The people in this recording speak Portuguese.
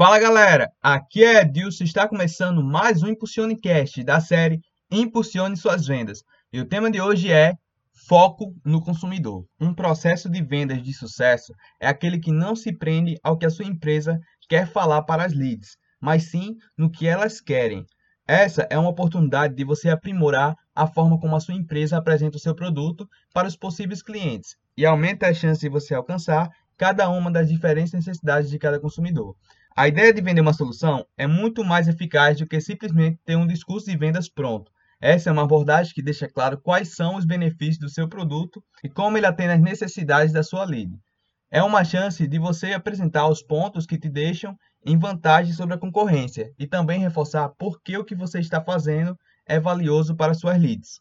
Fala galera, aqui é Edilson, está começando mais um Impulsionecast da série Impulsione Suas Vendas. E o tema de hoje é Foco no consumidor. Um processo de vendas de sucesso é aquele que não se prende ao que a sua empresa quer falar para as leads, mas sim no que elas querem. Essa é uma oportunidade de você aprimorar a forma como a sua empresa apresenta o seu produto para os possíveis clientes e aumenta a chance de você alcançar cada uma das diferentes necessidades de cada consumidor. A ideia de vender uma solução é muito mais eficaz do que simplesmente ter um discurso de vendas pronto. Essa é uma abordagem que deixa claro quais são os benefícios do seu produto e como ele atende às necessidades da sua lead. É uma chance de você apresentar os pontos que te deixam em vantagem sobre a concorrência e também reforçar por que o que você está fazendo é valioso para suas leads.